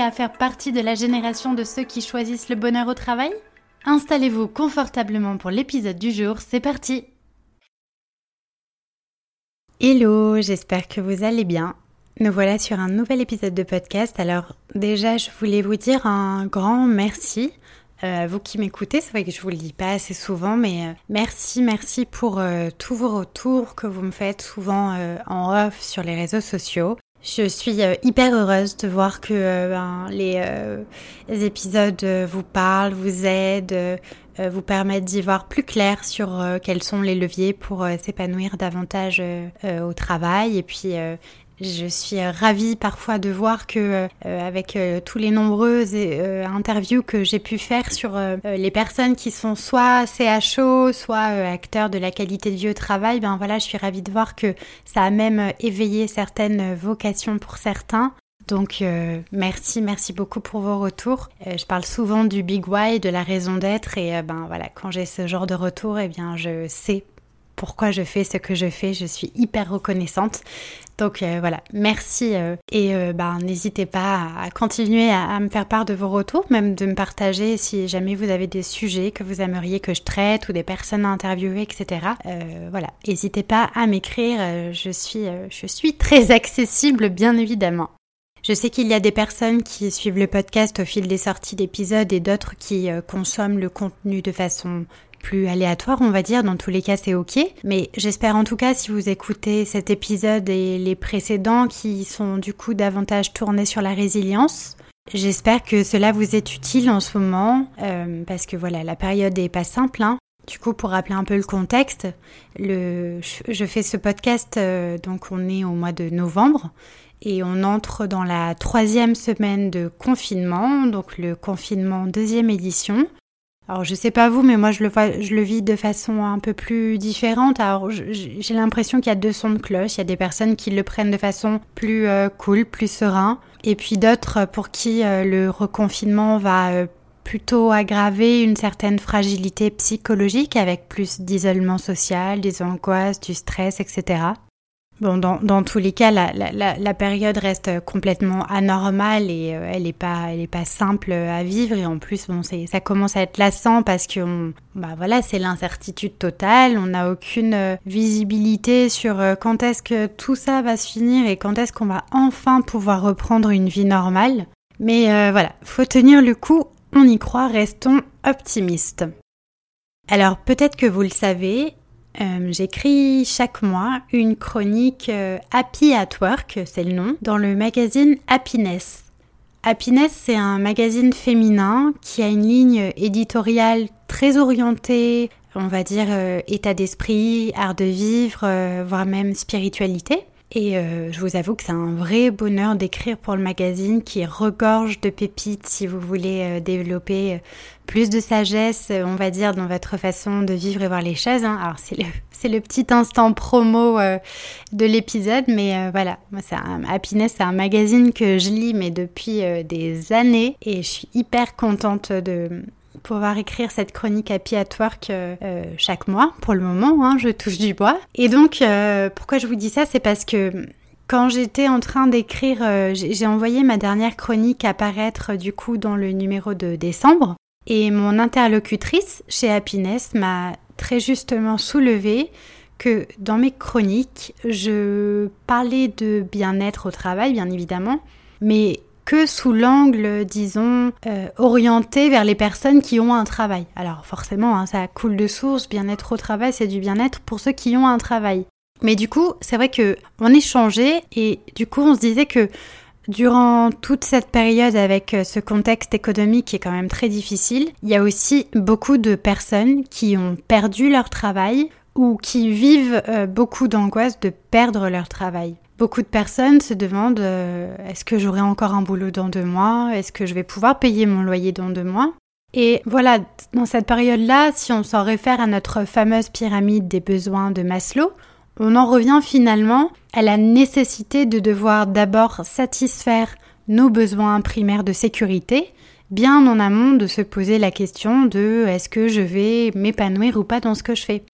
à faire partie de la génération de ceux qui choisissent le bonheur au travail? Installez-vous confortablement pour l'épisode du jour, c'est parti Hello, j'espère que vous allez bien. Nous voilà sur un nouvel épisode de podcast. Alors déjà, je voulais vous dire un grand merci euh, vous qui m'écoutez, c'est vrai que je vous le dis pas assez souvent, mais euh, merci, merci pour euh, tous vos retours que vous me faites souvent en off sur les réseaux sociaux. Je suis hyper heureuse de voir que ben, les, les, épisodes vous parlent, vous aident, vous permettent d'y voir plus clair sur quels sont les leviers pour s'épanouir davantage au travail. Et puis je suis ravie parfois de voir que euh, avec euh, tous les nombreuses euh, interviews que j'ai pu faire sur les personnes qui sont soit CHO, soit acteurs de la qualité de vie au travail, ben voilà, je suis ravie de voir que ça a même éveillé certaines vocations pour certains. Donc merci, merci beaucoup pour vos retours. je parle souvent du big why, de la raison d'être et ben voilà, quand j'ai ce genre de retour, eh bien je sais pourquoi je fais ce que je fais. Je suis hyper reconnaissante. Donc euh, voilà, merci euh, et euh, ben, n'hésitez pas à, continuer à, me faire part de vos retours, même de me partager si jamais vous avez des sujets que vous aimeriez que je traite ou des personnes à interviewer, etc. voilà, n'hésitez pas à m'écrire, je, suis, je suis très accessible bien évidemment. Je sais qu'il y a des personnes qui suivent le podcast au fil des sorties d'épisodes et d'autres qui consomment le contenu de façon plus aléatoire, on va dire. Dans tous les cas, c'est ok. Mais j'espère en tout cas, si vous écoutez cet épisode et les précédents qui sont du coup davantage tournés sur la résilience, j'espère que cela vous est utile en ce moment, euh, parce que voilà, la période est pas simple. Hein. Du coup, pour rappeler un peu le contexte, je fais ce podcast, euh, donc on est au mois de novembre et on entre dans la troisième semaine de confinement, donc le confinement deuxième édition. Alors je sais pas vous, mais moi je le, je le vis de façon un peu plus différente. Alors j'ai l'impression qu'il y a deux sons de cloche. Il y a des personnes qui le prennent de façon plus euh, cool, plus serein, et puis d'autres pour qui euh, le reconfinement va euh, plutôt aggraver une certaine fragilité psychologique avec plus d'isolement social, des angoisses, du stress, etc. Bon, dans, tous les cas, la, la, la, période reste complètement anormale et euh, elle n'est pas, elle est pas simple à vivre. Et en plus, bon, ça commence à être lassant parce que, bah voilà, c'est l'incertitude totale. On n'a aucune euh, visibilité sur euh, quand est-ce que tout ça va se finir et quand est-ce qu'on va enfin pouvoir reprendre une vie normale. Mais voilà, faut tenir le coup. On y croit. Restons optimistes. Alors peut-être que vous le savez, euh, j'écris chaque mois une chronique euh, Happy at Work, c'est le nom, dans le magazine Happiness. Happiness, c'est un magazine féminin qui a une ligne éditoriale très orientée, on va dire, euh, état d'esprit, art de vivre, voire même spiritualité. Et je vous avoue que c'est un vrai bonheur d'écrire pour le magazine qui regorge de pépites si vous voulez développer plus de sagesse, euh, on va dire, dans votre façon de vivre et voir les choses. Hein. Alors c'est le, petit instant promo euh, de l'épisode, mais euh, voilà, moi c'est Happiness, c'est un magazine que je lis mais depuis des années et je suis hyper contente de pouvoir écrire cette chronique Happy at Work chaque mois pour le moment, hein, je touche du bois. Et donc pourquoi je vous dis ça, c'est parce que quand j'étais en train d'écrire, euh, j'ai envoyé ma dernière chronique apparaître du coup dans le numéro de décembre. Et mon interlocutrice chez Happiness m'a très justement soulevé que dans mes chroniques, je parlais de bien-être au travail, bien évidemment, mais que sous l'angle, disons, euh, orienté vers les personnes qui ont un travail. Alors forcément, hein, ça coule de source, bien-être au travail, c'est du bien-être pour ceux qui ont un travail. Mais du coup, c'est vrai que on échangeait et du coup, on se disait que durant toute cette période avec euh, ce contexte économique qui est quand même très difficile, il y a aussi beaucoup de personnes qui ont perdu leur travail ou qui vivent euh, beaucoup d'angoisse de perdre leur travail. Beaucoup de personnes se demandent euh, est-ce que j'aurai encore un boulot dans deux mois? Est-ce que je vais pouvoir payer mon loyer dans deux mois? Et voilà, dans cette période-là, si on s'en réfère à notre fameuse pyramide des besoins de Maslow, on en revient finalement à la nécessité de devoir d'abord satisfaire nos besoins primaires de sécurité, bien en amont de se poser la question de est-ce que je vais m'épanouir ou pas dans ce que je fais?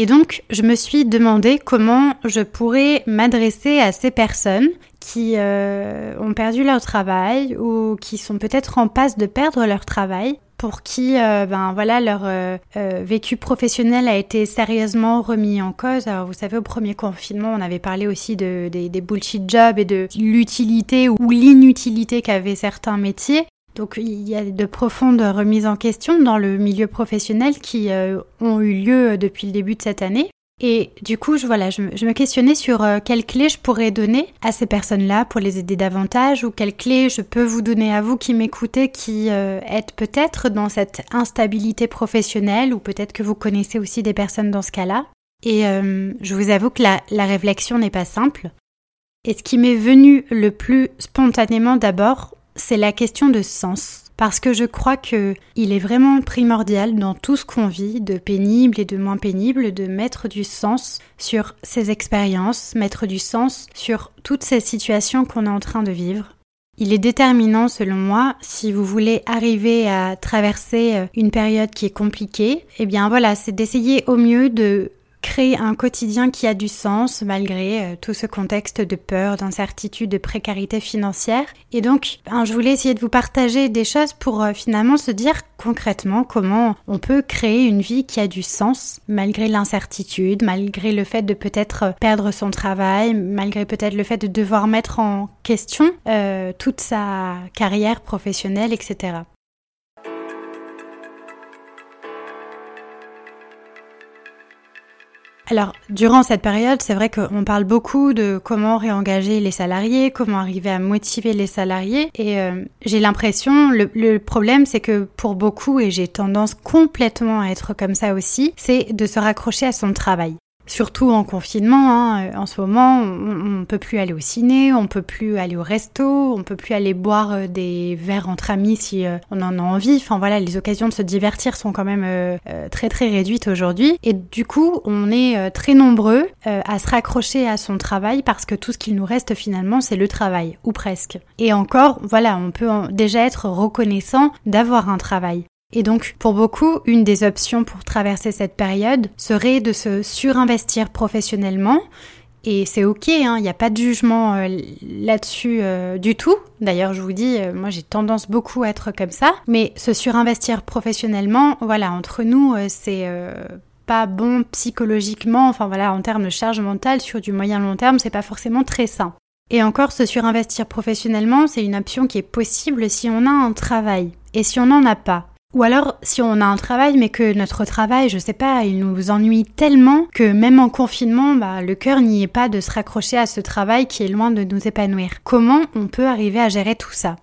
Et donc, je me suis demandé comment je pourrais m'adresser à ces personnes qui euh, ont perdu leur travail ou qui sont peut-être en passe de perdre leur travail pour qui euh, ben voilà leur euh, vécu professionnel a été sérieusement remis en cause. Alors vous savez au premier confinement, on avait parlé aussi de, des, des bullshit jobs et de l'utilité ou l'inutilité qu'avaient certains métiers. Donc il y a de profondes remises en question dans le milieu professionnel qui euh, ont eu lieu depuis le début de cette année. Et du coup, je, voilà, je, me questionnais sur euh, quelles clés je pourrais donner à ces personnes-là pour les aider davantage ou quelles clés je peux vous donner à vous qui m'écoutez, qui euh, êtes peut-être dans cette instabilité professionnelle ou peut-être que vous connaissez aussi des personnes dans ce cas-là. Et je vous avoue que la réflexion n'est pas simple. Et ce qui m'est venu le plus spontanément d'abord, c'est la question de sens. Parce que je crois que il est vraiment primordial dans tout ce qu'on vit, de pénible et de moins pénible, de mettre du sens sur ces expériences, mettre du sens sur toutes ces situations qu'on est en train de vivre. Il est déterminant, selon moi, si vous voulez arriver à traverser euh, une période qui est compliquée, eh bien voilà, c'est d'essayer au mieux de créer un quotidien qui a du sens malgré euh, tout ce contexte de peur, d'incertitude, de précarité financière. Et donc, ben, je voulais essayer de vous partager des choses pour euh, finalement se dire concrètement comment on peut créer une vie qui a du sens malgré l'incertitude, malgré le fait de peut-être perdre son travail, malgré peut-être le fait de devoir mettre en question euh, toute sa carrière professionnelle, etc. Alors, durant cette période, c'est vrai qu'on parle beaucoup de comment réengager les salariés, comment arriver à motiver les salariés. Et euh, j'ai l'impression, le, le problème, c'est que pour beaucoup, et j'ai tendance complètement à être comme ça aussi, c'est de se raccrocher à son travail surtout en confinement. Hein, euh, en ce moment, on, ne peut plus aller au ciné, on peut plus aller au resto, on peut plus aller boire euh, des verres entre amis si euh, on en a envie. Enfin voilà, les occasions de se divertir sont quand même très très réduites aujourd'hui. Et du coup, on est très nombreux à se raccrocher à son travail parce que tout ce qu'il nous reste finalement, c'est le travail, ou presque. Et encore, voilà, on peut déjà être reconnaissant d'avoir un travail. Et donc, pour beaucoup, une des options pour traverser cette période serait de se surinvestir professionnellement. Et c'est ok, hein, il n'y a pas de jugement euh, là-dessus euh, du tout. D'ailleurs, je vous dis, euh, moi j'ai tendance beaucoup à être comme ça. Mais se surinvestir professionnellement, voilà, entre nous, c'est pas bon psychologiquement. Enfin voilà, en termes de charge mentale, sur du moyen long terme, c'est pas forcément très sain. Et encore, se surinvestir professionnellement, c'est une option qui est possible si on a un travail. Et si on n'en a pas, ou alors, si on a un travail, mais que notre travail, je sais pas, il nous ennuie tellement que même en confinement, bah, le cœur n'y est pas de se raccrocher à ce travail qui est loin de nous épanouir. Comment on peut arriver à gérer tout ça?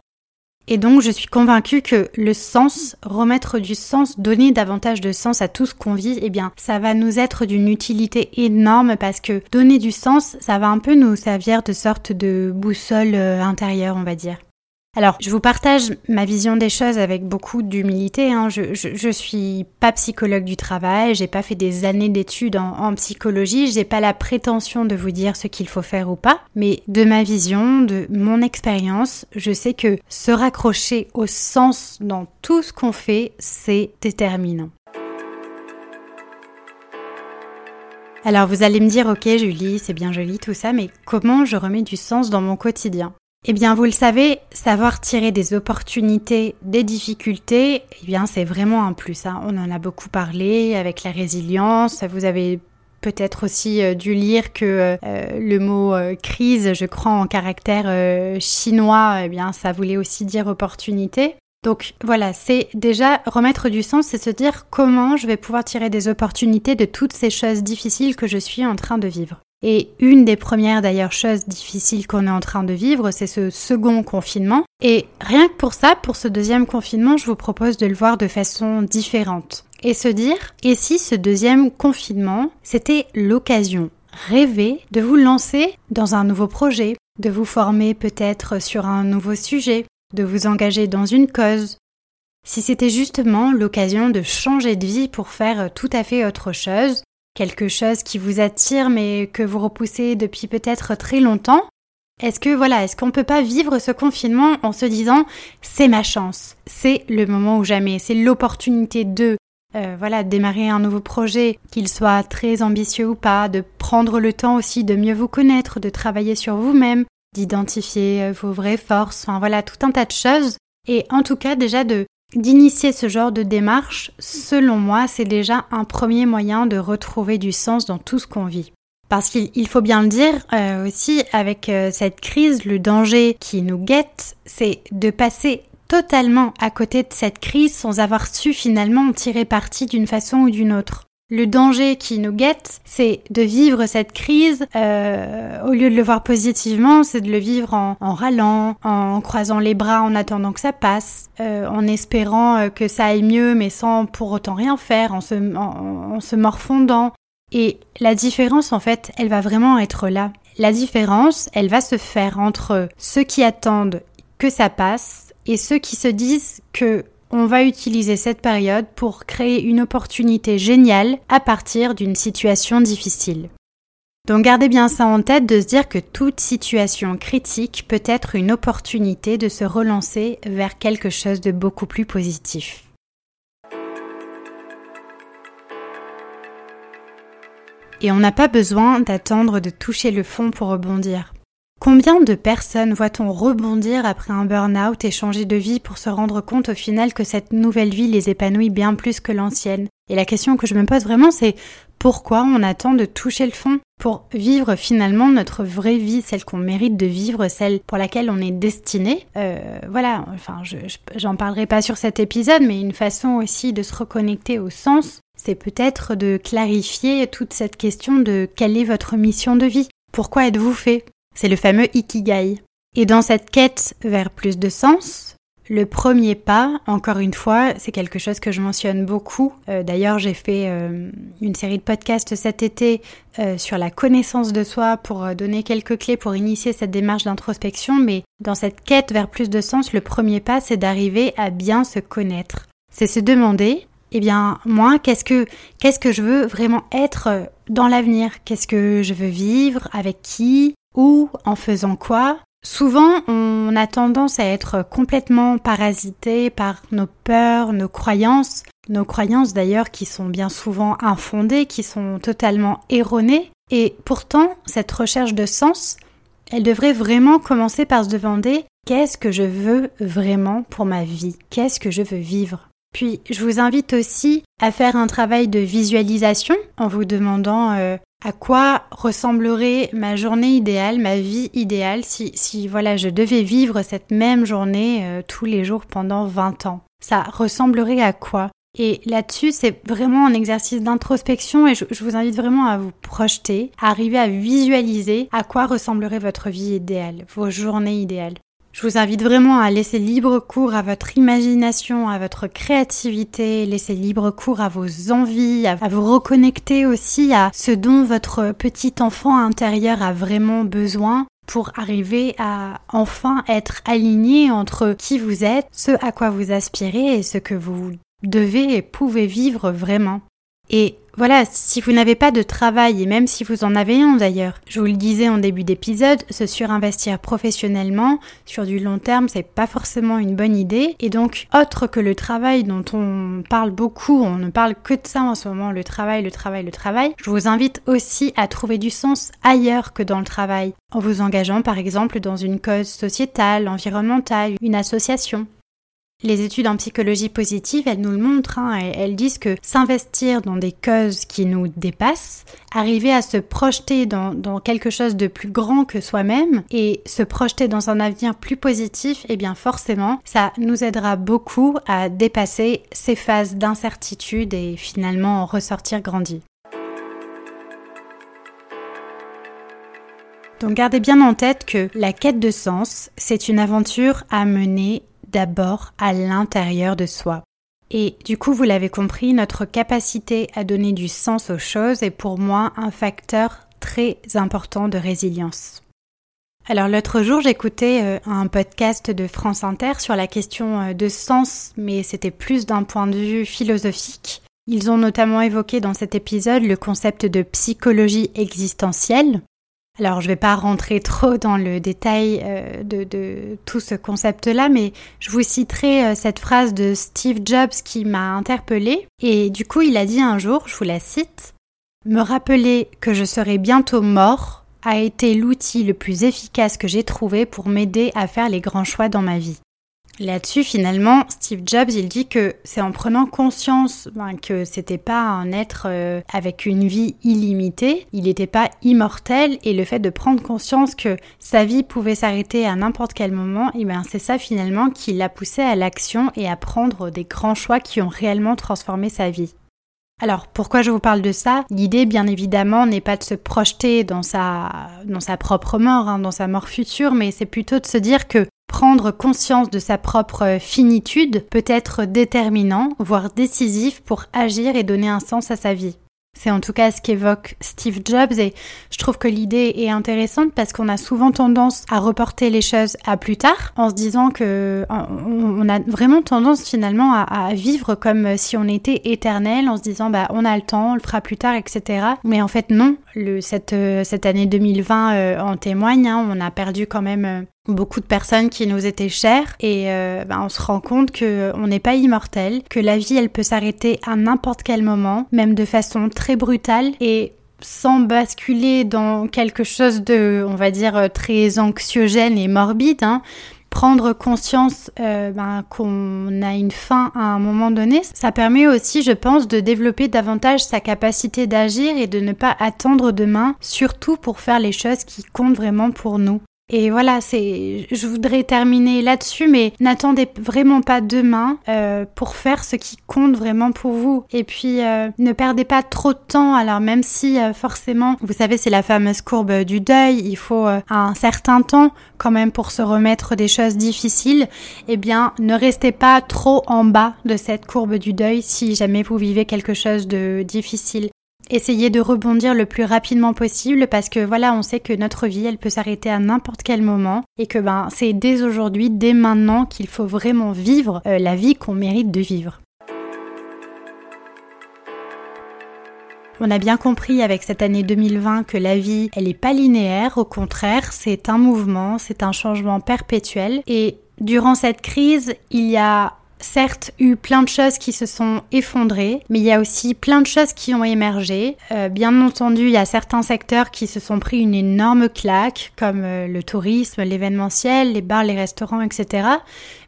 Et donc, je suis convaincue que le sens, remettre du sens, donner davantage de sens à tout ce qu'on vit, eh bien, ça va nous être d'une utilité énorme parce que donner du sens, ça va un peu nous servir de sorte de boussole euh, intérieure, on va dire. Alors, je vous partage ma vision des choses avec beaucoup d'humilité. Hein. Je, suis pas psychologue du travail, j'ai pas fait des années d'études en, en psychologie, j'ai pas la prétention de vous dire ce qu'il faut faire ou pas, mais de ma vision, de mon expérience, je sais que se raccrocher au sens dans tout ce qu'on fait, c'est déterminant. Alors vous allez me dire, ok Julie, c'est bien joli tout ça, mais comment je remets du sens dans mon quotidien? Eh bien vous le savez, savoir tirer des opportunités des difficultés, eh bien c'est vraiment un plus. Hein. On en a beaucoup parlé avec la résilience, vous avez peut-être aussi euh, dû lire que euh, le mot euh, crise, je crois en caractère chinois, eh bien ça voulait aussi dire opportunité. Donc voilà, c'est déjà remettre du sens, c'est se dire comment je vais pouvoir tirer des opportunités de toutes ces choses difficiles que je suis en train de vivre. Et une des premières d'ailleurs choses difficiles qu'on est en train de vivre, c'est ce second confinement. Et rien que pour ça, pour ce deuxième confinement, je vous propose de le voir de façon différente. Et se dire, et si ce deuxième confinement, c'était l'occasion rêver de vous lancer dans un nouveau projet, de vous former peut-être sur un nouveau sujet, de vous engager dans une cause, si c'était justement l'occasion de changer de vie pour faire tout à fait autre chose, quelque chose qui vous attire mais que vous repoussez depuis peut-être très longtemps, est-ce que voilà, est-ce qu'on peut pas vivre ce confinement en se disant c'est ma chance, c'est le moment ou jamais, c'est l'opportunité de euh, voilà, démarrer un nouveau projet, qu'il soit très ambitieux ou pas, de prendre le temps aussi de mieux vous connaître, de travailler sur vous-même, d'identifier euh, vos vraies forces, enfin voilà, tout un tas de choses. Et en tout cas, déjà de d'initier ce genre de démarche, selon moi, c'est déjà un premier moyen de retrouver du sens dans tout ce qu'on vit. Parce qu'il faut bien le dire euh, aussi, avec euh, cette crise, le danger qui nous guette, c'est de passer totalement à côté de cette crise sans avoir su finalement en tirer parti d'une façon ou d'une autre. Le danger qui nous guette, c'est de vivre cette crise, euh, au lieu de le voir positivement, c'est de le vivre en, râlant, en croisant les bras en attendant que ça passe, euh, en espérant euh, que ça aille mieux mais sans pour autant rien faire, en se, en se morfondant. Et la différence, en fait, elle va vraiment être là. La différence, elle va se faire entre ceux qui attendent que ça passe et ceux qui se disent que on va utiliser cette période pour créer une opportunité géniale à partir d'une situation difficile. Donc gardez bien ça en tête de se dire que toute situation critique peut être une opportunité de se relancer vers quelque chose de beaucoup plus positif. Et on n'a pas besoin d'attendre de toucher le fond pour rebondir. Combien de personnes voit-on rebondir après un burn-out et changer de vie pour se rendre compte au final que cette nouvelle vie les épanouit bien plus que l'ancienne? Et la question que je me pose vraiment, c'est pourquoi on attend de toucher le fond pour vivre finalement notre vraie vie, celle qu'on mérite de vivre, celle pour laquelle on est destiné? Euh, voilà, enfin, j'en parlerai pas sur cet épisode, mais une façon aussi de se reconnecter au sens, c'est peut-être de clarifier toute cette question de quelle est votre mission de vie? Pourquoi êtes-vous fait? C'est le fameux Ikigai. Et dans cette quête vers plus de sens, le premier pas, encore une fois, c'est quelque chose que je mentionne beaucoup. Euh, d'ailleurs, j'ai fait euh, une série de podcasts cet été euh, sur la connaissance de soi pour donner quelques clés pour initier cette démarche d'introspection. Mais dans cette quête vers plus de sens, le premier pas, c'est d'arriver à bien se connaître. C'est se demander, eh bien, moi, qu'est-ce que, qu'est-ce que je veux vraiment être dans l'avenir? Qu'est-ce que je veux vivre? Avec qui? Ou en faisant quoi. Souvent, on a tendance à être complètement parasité par nos peurs, nos croyances, nos croyances d'ailleurs qui sont bien souvent infondées, qui sont totalement erronées. Et pourtant, cette recherche de sens, elle devrait vraiment commencer par se demander qu'est-ce que je veux vraiment pour ma vie? Qu'est-ce que je veux vivre? Puis je vous invite aussi à faire un travail de visualisation en vous demandant euh, à quoi ressemblerait ma journée idéale, ma vie idéale si, si voilà, je devais vivre cette même journée euh, tous les jours pendant 20 ans? Ça ressemblerait à quoi? Et là-dessus, c'est vraiment un exercice d'introspection et je, je, vous invite vraiment à vous projeter, à arriver à visualiser à quoi ressemblerait votre vie idéale, vos journées idéales. Je vous invite vraiment à laisser libre cours à votre imagination, à votre créativité, laisser libre cours à vos envies, à vous reconnecter aussi à ce dont votre petit enfant intérieur a vraiment besoin pour arriver à enfin être aligné entre qui vous êtes, ce à quoi vous aspirez et ce que vous devez et pouvez vivre vraiment. Voilà, si vous n'avez pas de travail, et même si vous en avez un d'ailleurs, je vous le disais en début d'épisode, se surinvestir professionnellement sur du long terme, c'est pas forcément une bonne idée. Et donc, autre que le travail dont on parle beaucoup, on ne parle que de ça en ce moment, le travail, le travail, le travail, je vous invite aussi à trouver du sens ailleurs que dans le travail, en vous engageant par exemple dans une cause sociétale, environnementale, une association. Les études en psychologie positive, elles nous le montrent, hein, elles disent que s'investir dans des causes qui nous dépassent, arriver à se projeter dans, quelque chose de plus grand que soi-même et se projeter dans un avenir plus positif, eh bien forcément, ça nous aidera beaucoup à dépasser ces phases d'incertitude et finalement en ressortir grandi. Donc gardez bien en tête que la quête de sens, c'est une aventure à mener d'abord à l'intérieur de soi. Et du coup, vous l'avez compris, notre capacité à donner du sens aux choses est pour moi un facteur très important de résilience. Alors l'autre jour, j'écoutais euh, un podcast de France Inter sur la question euh, de sens, mais c'était plus d'un point de vue philosophique. Ils ont notamment évoqué dans cet épisode le concept de psychologie existentielle, alors, je ne vais pas rentrer trop dans le détail euh, de, tout ce concept-là, mais je vous citerai euh, cette phrase de Steve Jobs qui m'a interpellée. Et du coup, il a dit un jour, je vous la cite, Me rappeler que je serai bientôt mort a été l'outil le plus efficace que j'ai trouvé pour m'aider à faire les grands choix dans ma vie. Là-dessus, finalement, Steve Jobs, il dit que c'est en prenant conscience ben, que c'était pas un être euh, avec une vie illimitée, il n'était pas immortel, et le fait de prendre conscience que sa vie pouvait s'arrêter à n'importe quel moment, et ben c'est ça finalement qui l'a poussé à l'action et à prendre des grands choix qui ont réellement transformé sa vie. Alors pourquoi je vous parle de ça? L'idée bien évidemment n'est pas de se projeter dans sa, dans sa propre mort, hein, dans sa mort future, mais c'est plutôt de se dire que Prendre conscience de sa propre finitude peut être déterminant, voire décisif pour agir et donner un sens à sa vie. C'est en tout cas ce qu'évoque Steve Jobs et je trouve que l'idée est intéressante parce qu'on a souvent tendance à reporter les choses à plus tard en se disant que on a vraiment tendance finalement à, vivre comme si on était éternel en se disant bah on a le temps, on le fera plus tard, etc. Mais en fait non, le, cette, euh, cette année 2020 euh, en témoigne, hein, on a perdu quand même euh, beaucoup de personnes qui nous étaient chères et euh, ben, on se rend compte que on n'est pas immortel, que la vie elle peut s'arrêter à n'importe quel moment, même de façon très brutale et sans basculer dans quelque chose de, on va dire, très anxiogène et morbide, hein, prendre conscience euh, ben, qu'on a une fin à un moment donné, ça permet aussi, je pense, de développer davantage sa capacité d'agir et de ne pas attendre demain, surtout pour faire les choses qui comptent vraiment pour nous. Et voilà, c'est, je voudrais terminer là-dessus, mais n'attendez vraiment pas demain euh, pour faire ce qui compte vraiment pour vous. Et puis, euh, ne perdez pas trop de temps. Alors, même si euh, forcément, vous savez, c'est la fameuse courbe du deuil, il faut un certain temps quand même pour se remettre des choses difficiles. Eh bien, ne restez pas trop en bas de cette courbe du deuil si jamais vous vivez quelque chose de difficile. Essayez de rebondir le plus rapidement possible parce que voilà, on sait que notre vie, elle peut s'arrêter à n'importe quel moment et que ben c'est dès aujourd'hui, dès maintenant qu'il faut vraiment vivre euh, la vie qu'on mérite de vivre. On a bien compris avec cette année 2020 que la vie, elle n'est pas linéaire, au contraire, c'est un mouvement, c'est un changement perpétuel et durant cette crise, il y a certes eu plein de choses qui se sont effondrées, mais il y a aussi plein de choses qui ont émergé. Euh, bien entendu, il y a certains secteurs qui se sont pris une énorme claque, comme euh, le tourisme, l'événementiel, les bars, les restaurants, etc.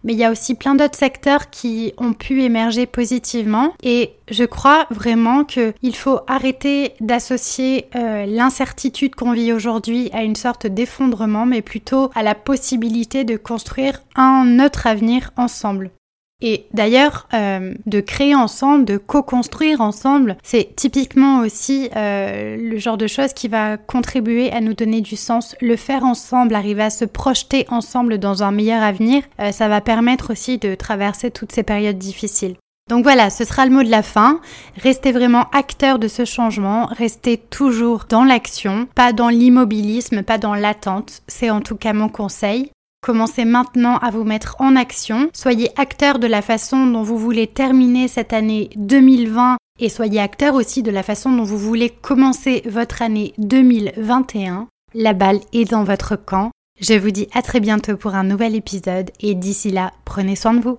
Mais il y a aussi plein d'autres secteurs qui ont pu émerger positivement. Et je crois vraiment qu'il faut arrêter d'associer euh, l'incertitude qu'on vit aujourd'hui à une sorte d'effondrement, mais plutôt à la possibilité de construire un autre avenir ensemble. Et d'ailleurs, euh, de créer ensemble, de co-construire ensemble, c'est typiquement aussi euh, le genre de choses qui va contribuer à nous donner du sens. Le faire ensemble, arriver à se projeter ensemble dans un meilleur avenir, euh, ça va permettre aussi de traverser toutes ces périodes difficiles. Donc voilà, ce sera le mot de la fin. Restez vraiment acteur de ce changement, restez toujours dans l'action, pas dans l'immobilisme, pas dans l'attente. C'est en tout cas mon conseil. Commencez maintenant à vous mettre en action. Soyez acteur de la façon dont vous voulez terminer cette année 2020 Et soyez acteur aussi de la façon dont vous voulez commencer votre année 2021. La balle est dans votre camp. Je vous dis à très bientôt pour un nouvel épisode et d'ici là, prenez soin de vous.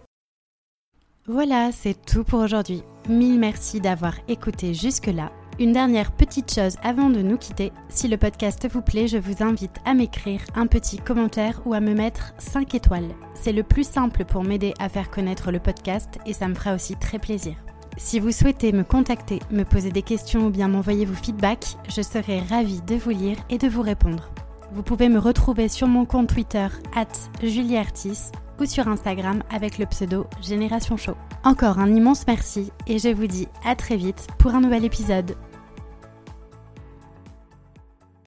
Voilà, c'est tout pour aujourd'hui. Mille merci d'avoir écouté jusque-là. Une dernière petite chose avant de nous quitter, si le podcast vous plaît, je vous invite à m'écrire un petit commentaire ou à me mettre 5 étoiles. C'est le plus simple pour m'aider à faire connaître le podcast et ça me fera aussi très plaisir. Si vous souhaitez me contacter, me poser des questions ou bien m'envoyer vos feedbacks, je serai ravie de vous lire et de vous répondre. Vous pouvez me retrouver sur mon compte Twitter, julieartis, ou sur Instagram avec le pseudo Génération Show. Encore un immense merci et je vous dis à très vite pour un nouvel épisode.